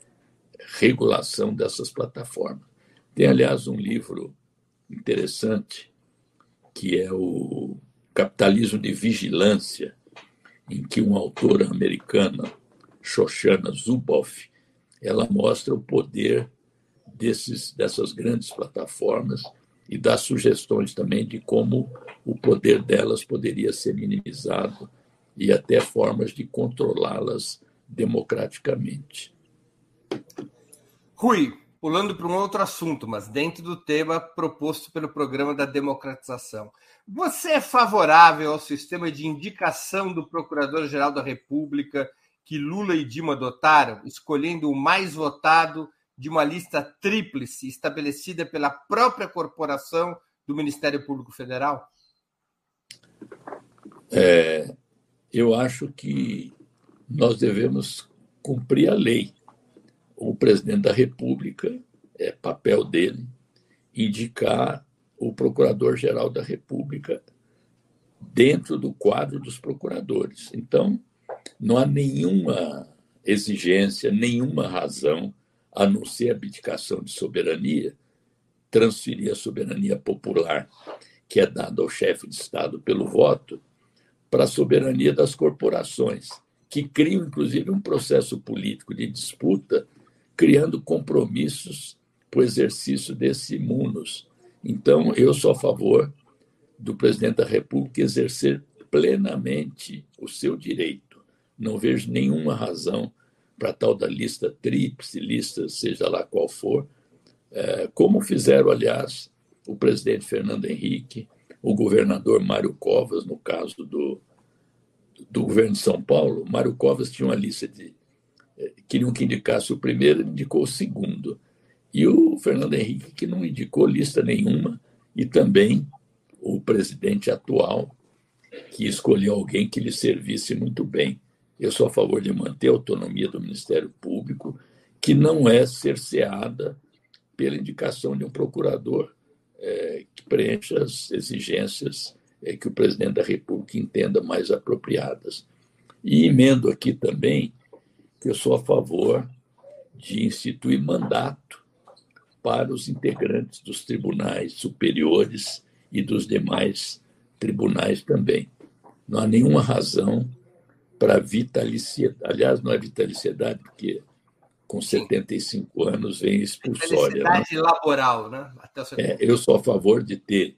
regulação dessas plataformas. Tem, aliás, um livro interessante que é o Capitalismo de Vigilância, em que um autor americano, Shoshana Zuboff, ela mostra o poder desses, dessas grandes plataformas e dá sugestões também de como o poder delas poderia ser minimizado e até formas de controlá-las democraticamente. Rui, pulando para um outro assunto, mas dentro do tema proposto pelo programa da democratização. Você é favorável ao sistema de indicação do Procurador-Geral da República que Lula e Dilma adotaram, escolhendo o mais votado de uma lista tríplice estabelecida pela própria corporação do Ministério Público Federal? É, eu acho que nós devemos cumprir a lei. O presidente da República, é papel dele, indicar o procurador-geral da República dentro do quadro dos procuradores. Então, não há nenhuma exigência, nenhuma razão, a não ser a abdicação de soberania, transferir a soberania popular, que é dada ao chefe de Estado pelo voto, para a soberania das corporações, que criam, inclusive, um processo político de disputa, criando compromissos para o exercício desse munus. Então, eu sou a favor do presidente da República exercer plenamente o seu direito. Não vejo nenhuma razão para tal da lista tríplice, lista seja lá qual for, é, como fizeram, aliás, o presidente Fernando Henrique, o governador Mário Covas, no caso do, do governo de São Paulo, Mário Covas tinha uma lista de. Queriam que indicasse o primeiro, indicou o segundo. E o Fernando Henrique, que não indicou lista nenhuma, e também o presidente atual, que escolheu alguém que lhe servisse muito bem. Eu sou a favor de manter a autonomia do Ministério Público, que não é cerceada pela indicação de um procurador é, que preencha as exigências é, que o presidente da República entenda mais apropriadas. E emendo aqui também que eu sou a favor de instituir mandato para os integrantes dos tribunais superiores e dos demais tribunais também. Não há nenhuma razão para vitaliciedade. Aliás, não é vitaliciedade, porque com 75 anos vem expulsória. Né? laboral, né? É, eu sou a favor de ter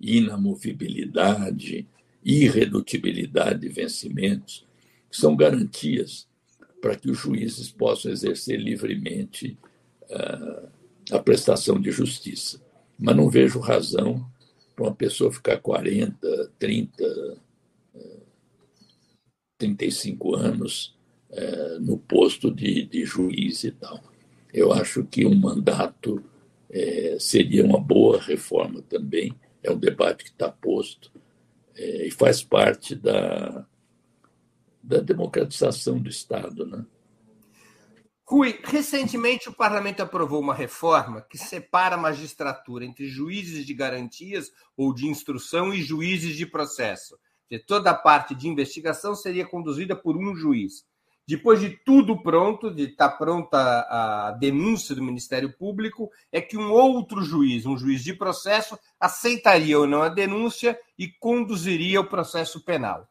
inamovibilidade, irredutibilidade de vencimentos, que são garantias para que os juízes possam exercer livremente uh, a prestação de justiça. Mas não vejo razão para uma pessoa ficar 40, 30, uh, 35 anos uh, no posto de, de juiz e tal. Eu acho que um mandato eh, seria uma boa reforma também é um debate que está posto é, e faz parte da, da democratização do Estado. Né? Rui, recentemente o parlamento aprovou uma reforma que separa a magistratura entre juízes de garantias ou de instrução e juízes de processo. Toda a parte de investigação seria conduzida por um juiz. Depois de tudo pronto, de estar tá pronta a denúncia do Ministério Público, é que um outro juiz, um juiz de processo, aceitaria ou não a denúncia e conduziria o processo penal.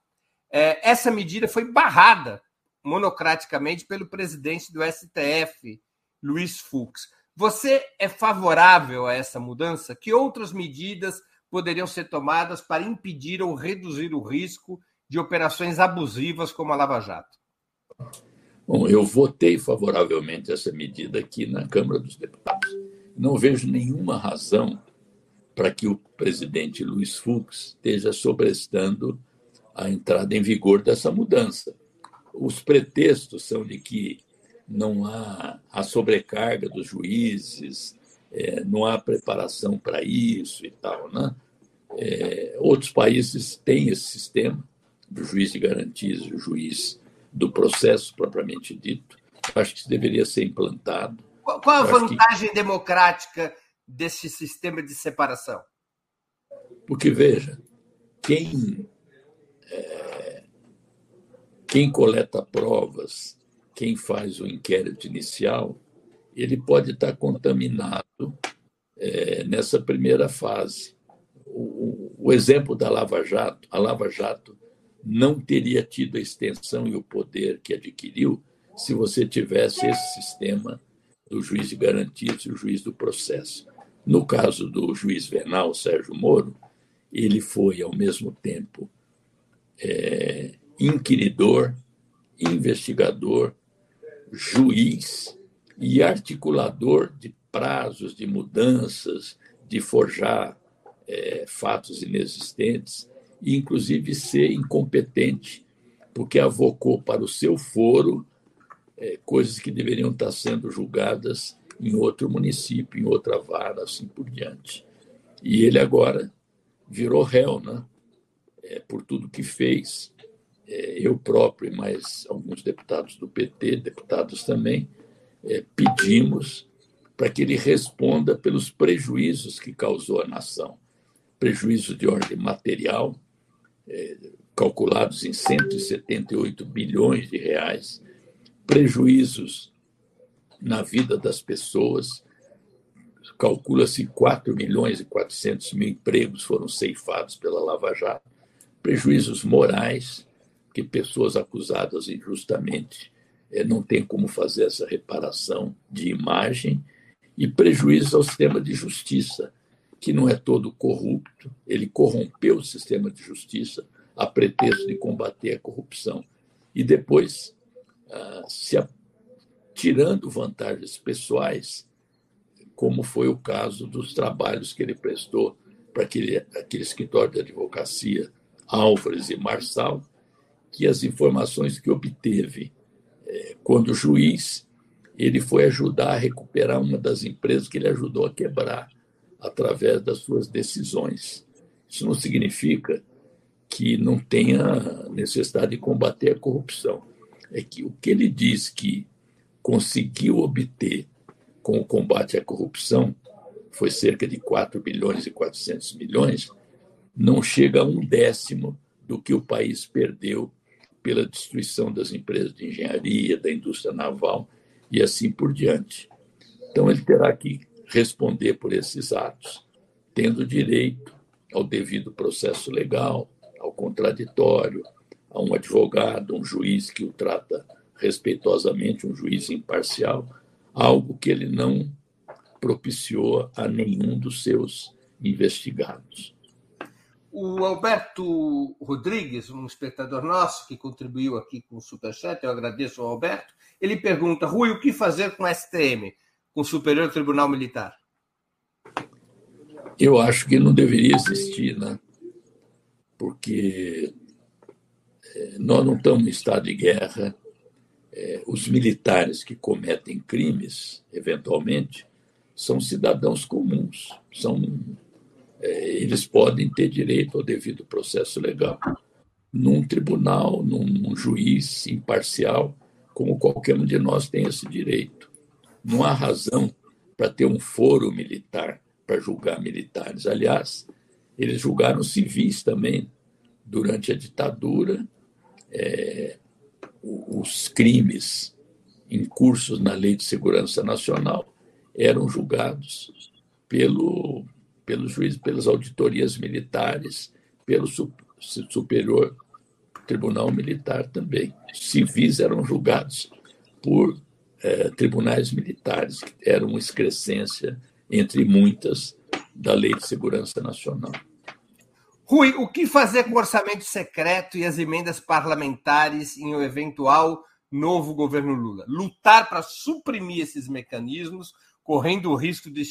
É, essa medida foi barrada monocraticamente pelo presidente do STF, Luiz Fux. Você é favorável a essa mudança? Que outras medidas poderiam ser tomadas para impedir ou reduzir o risco de operações abusivas como a Lava Jato? Bom, eu votei favoravelmente essa medida aqui na Câmara dos Deputados. Não vejo nenhuma razão para que o presidente Luiz Fux esteja sobrestando a entrada em vigor dessa mudança. Os pretextos são de que não há a sobrecarga dos juízes, é, não há preparação para isso e tal. Né? É, outros países têm esse sistema, do juiz de garantias e o juiz do processo propriamente dito. Acho que isso deveria ser implantado. Qual, qual a vantagem que... democrática desse sistema de separação? Porque, veja, quem, quem coleta provas, quem faz o inquérito inicial, ele pode estar contaminado é, nessa primeira fase. O, o, exemplo da Lava Jato, a Lava Jato não teria tido a extensão e o poder que adquiriu se você tivesse esse sistema do juiz de garantias e o juiz do processo. No caso do juiz venal, Sérgio Moro, ele foi, ao mesmo tempo, é, inquiridor, investigador, juiz e articulador de prazos, de mudanças, de forjar é, fatos inexistentes, e inclusive ser incompetente, porque avocou para o seu foro é, coisas que deveriam estar sendo julgadas em outro município, em outra vara, assim por diante. E ele agora virou réu, né? É, por tudo que fez. É, eu próprio e mais alguns deputados do PT, deputados também, é, pedimos para que ele responda pelos prejuízos que causou à nação. Prejuízos de ordem material, é, calculados em 178 bilhões de reais, prejuízos na vida das pessoas. Calcula-se 4 milhões e 400 mil empregos foram ceifados pela Lava Jato, prejuízos morais, que pessoas acusadas injustamente eh, não têm como fazer essa reparação de imagem, e prejuízos ao sistema de justiça, que não é todo corrupto, ele corrompeu o sistema de justiça a pretexto de combater a corrupção. E depois ah, se tirando vantagens pessoais, como foi o caso dos trabalhos que ele prestou para aquele, aquele escritório de advocacia Álvares e Marçal, que as informações que obteve é, quando juiz, ele foi ajudar a recuperar uma das empresas que ele ajudou a quebrar através das suas decisões. Isso não significa que não tenha necessidade de combater a corrupção é que o que ele diz que conseguiu obter com o combate à corrupção foi cerca de 4 bilhões e 400 milhões, não chega a um décimo do que o país perdeu pela destruição das empresas de engenharia, da indústria naval e assim por diante. Então, ele terá que responder por esses atos, tendo direito ao devido processo legal, ao contraditório, a um advogado, um juiz que o trata respeitosamente, um juiz imparcial, algo que ele não propiciou a nenhum dos seus investigados. O Alberto Rodrigues, um espectador nosso que contribuiu aqui com o Superchat, eu agradeço ao Alberto, ele pergunta, Rui, o que fazer com o STM, com o Superior Tribunal Militar? Eu acho que não deveria existir, né? Porque nós não estamos em estado de guerra. É, os militares que cometem crimes, eventualmente, são cidadãos comuns. São, é, eles podem ter direito ao devido processo legal num tribunal, num, juiz imparcial, como qualquer um de nós tem esse direito. Não há razão para ter um foro militar para julgar militares. Aliás, eles julgaram civis também durante a ditadura é, os crimes em cursos na Lei de Segurança Nacional eram julgados pelo, pelo juiz, pelas auditorias militares, pelo Superior Tribunal Militar também. Civis eram julgados por é, tribunais militares, que eram uma excrescência entre muitas da Lei de Segurança Nacional. Rui, o que fazer com o orçamento secreto e as emendas parlamentares em um eventual novo governo Lula? Lutar para suprimir esses mecanismos, correndo o risco de,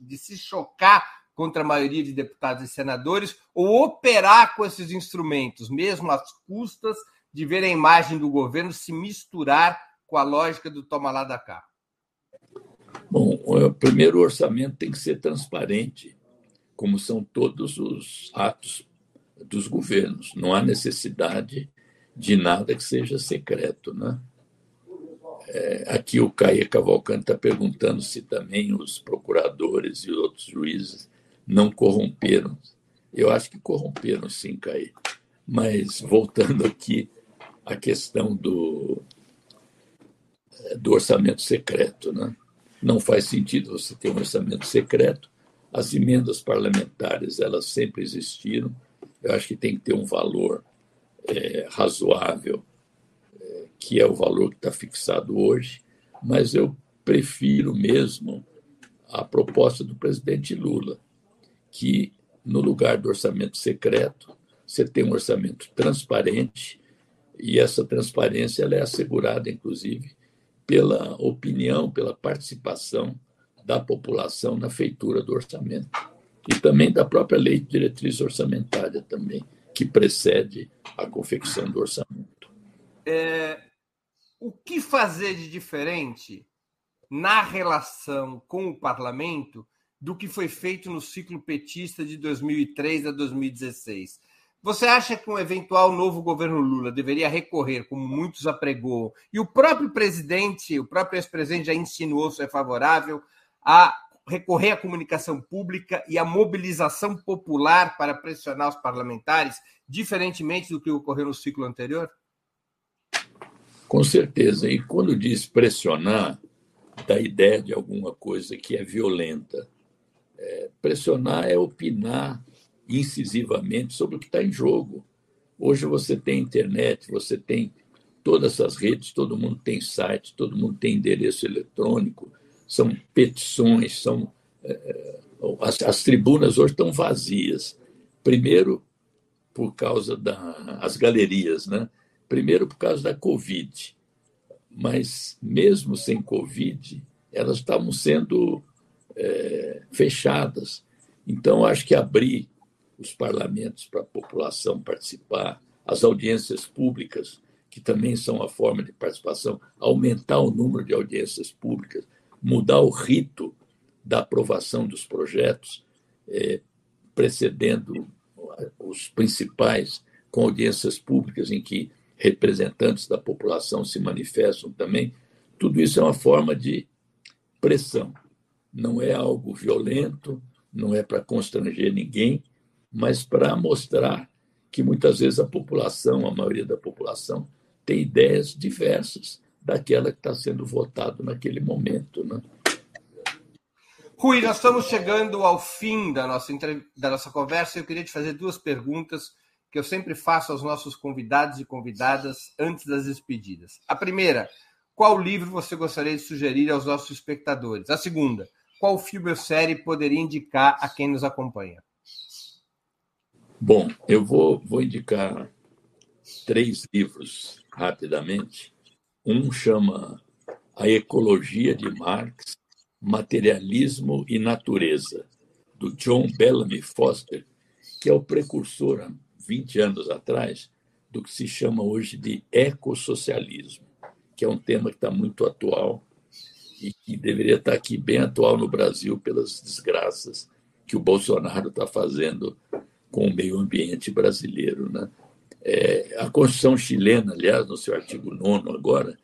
de se chocar contra a maioria de deputados e senadores, ou operar com esses instrumentos, mesmo às custas de ver a imagem do governo se misturar com a lógica do toma lá da cá? Bom, o primeiro orçamento tem que ser transparente como são todos os atos dos governos. Não há necessidade de nada que seja secreto. Né? É, aqui o Caia Cavalcante está perguntando se também os procuradores e outros juízes não corromperam. Eu acho que corromperam, sim, Caia. Mas, voltando aqui à questão do, do orçamento secreto, né? não faz sentido você ter um orçamento secreto as emendas parlamentares, elas sempre existiram. Eu acho que tem que ter um valor é, razoável, é, que é o valor que está fixado hoje, mas eu prefiro mesmo a proposta do presidente Lula, que no lugar do orçamento secreto, você tem um orçamento transparente, e essa transparência ela é assegurada, inclusive, pela opinião, pela participação da população na feitura do orçamento e também da própria lei de diretriz orçamentária também, que precede a confecção do orçamento. É, o que fazer de diferente na relação com o parlamento do que foi feito no ciclo petista de 2003 a 2016? Você acha que um eventual novo governo Lula deveria recorrer, como muitos apregou, e o próprio presidente, o próprio ex-presidente já insinuou ser favorável, a recorrer à comunicação pública e à mobilização popular para pressionar os parlamentares, diferentemente do que ocorreu no ciclo anterior? Com certeza. E quando diz pressionar, dá ideia de alguma coisa que é violenta. É, pressionar é opinar incisivamente sobre o que está em jogo. Hoje você tem internet, você tem todas essas redes, todo mundo tem site, todo mundo tem endereço eletrônico, são petições, são é, as, as, tribunas hoje estão vazias. Primeiro por causa das galerias, né? Primeiro por causa da Covid, mas mesmo sem Covid, elas estavam sendo é, fechadas. Então, acho que abrir os parlamentos para a população participar, as audiências públicas, que também são uma forma de participação, aumentar o número de audiências públicas, mudar o rito da aprovação dos projetos, é, precedendo os principais com audiências públicas em que representantes da população se manifestam também. Tudo isso é uma forma de pressão. Não é algo violento, não é para constranger ninguém, mas para mostrar que muitas vezes a população, a maioria da população, tem ideias diversas daquela que está sendo votado naquele momento. Né? Rui, nós estamos chegando ao fim da nossa, da nossa conversa. Eu queria te fazer duas perguntas que eu sempre faço aos nossos convidados e convidadas antes das despedidas. A primeira, qual livro você gostaria de sugerir aos nossos espectadores? A segunda, qual filme ou série poderia indicar a quem nos acompanha? Bom, eu vou, vou indicar três livros rapidamente. Um chama A Ecologia de Marx, Materialismo e Natureza, do John Bellamy Foster, que é o precursor, há 20 anos atrás, do que se chama hoje de ecossocialismo, que é um tema que está muito atual e que deveria estar aqui bem atual no Brasil pelas desgraças que o Bolsonaro está fazendo com o meio ambiente brasileiro. Né? É, a Constituição chilena, aliás, no seu artigo 9 agora,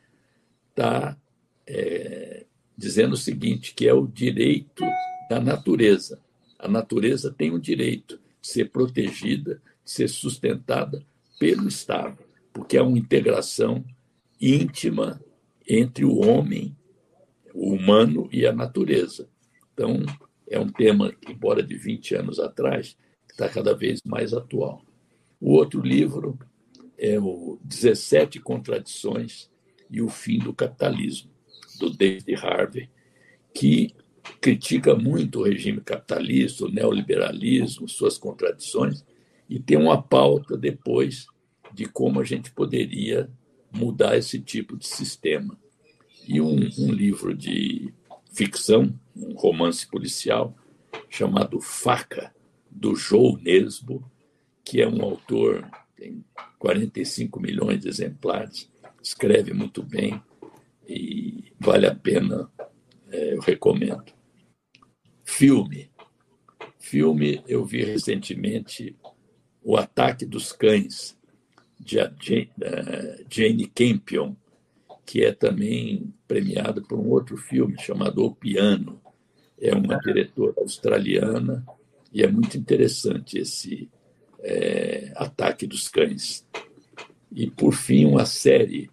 está é, dizendo o seguinte, que é o direito da natureza. A natureza tem o direito de ser protegida, de ser sustentada pelo Estado, porque é uma integração íntima entre o homem, o humano e a natureza. Então, é um tema que, embora de 20 anos atrás, está cada vez mais atual. O outro livro é o 17 Contradições e o Fim do Capitalismo, do David Harvey, que critica muito o regime capitalista, o neoliberalismo, suas contradições, e tem uma pauta depois de como a gente poderia mudar esse tipo de sistema. E um, um livro de ficção, um romance policial, chamado Faca, do João Nesbo, que é um autor, tem 45 milhões de exemplares, escreve muito bem e vale a pena, é, eu recomendo. Filme. Filme, eu vi recentemente O Ataque dos Cães, de Jane Campion, que é também premiado por um outro filme chamado O Piano. É uma diretora australiana e é muito interessante esse é, Ataque dos Cães. E, por fim, uma série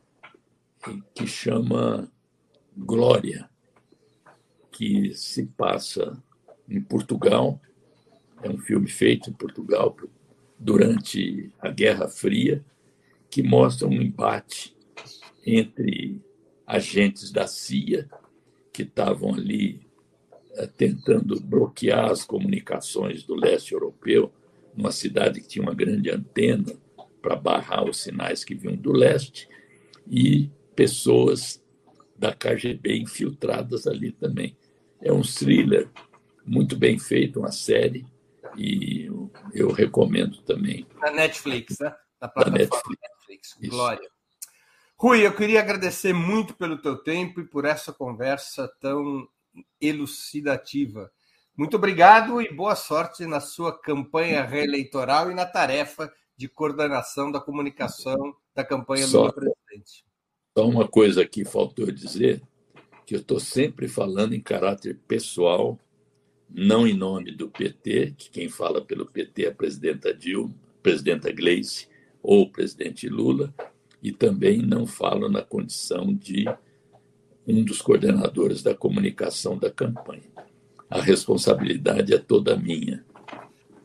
que chama Glória, que se passa em Portugal. É um filme feito em Portugal durante a Guerra Fria, que mostra um embate entre agentes da CIA que estavam ali eh, tentando bloquear as comunicações do leste europeu, numa cidade que tinha uma grande antena para barrar os sinais que vinham do leste, e pessoas da KGB infiltradas ali também. É um thriller muito bem feito, uma série, e eu recomendo também. Na Netflix, né? Na plataforma Netflix. Netflix. Glória. Rui, eu queria agradecer muito pelo teu tempo e por essa conversa tão elucidativa. Muito obrigado e boa sorte na sua campanha reeleitoral e na tarefa de coordenação da comunicação da campanha do presidente. Só uma coisa que faltou dizer, que eu estou sempre falando em caráter pessoal, não em nome do PT, que quem fala pelo PT é a presidenta Dilma, a presidenta Gleice ou o presidente Lula, e também não falo na condição de um dos coordenadores da comunicação da campanha. A responsabilidade é toda minha.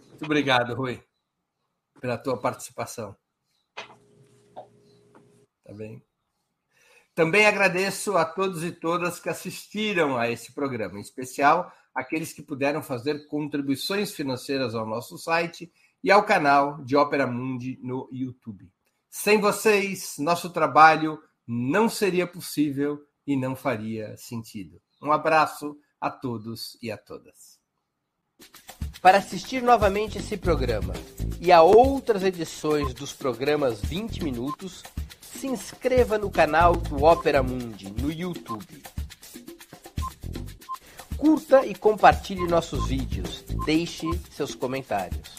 Muito obrigado, Rui, pela tua participação. Tá bem? Também agradeço a todos e todas que assistiram a esse programa, em especial aqueles que puderam fazer contribuições financeiras ao nosso site e ao canal de Ópera Mundi no YouTube. Sem vocês, nosso trabalho não seria possível e não faria sentido. Um abraço a todos e a todas. Para assistir novamente esse programa e a outras edições dos programas 20 Minutos, se inscreva no canal do Opera Mundi no YouTube. Curta e compartilhe nossos vídeos. Deixe seus comentários.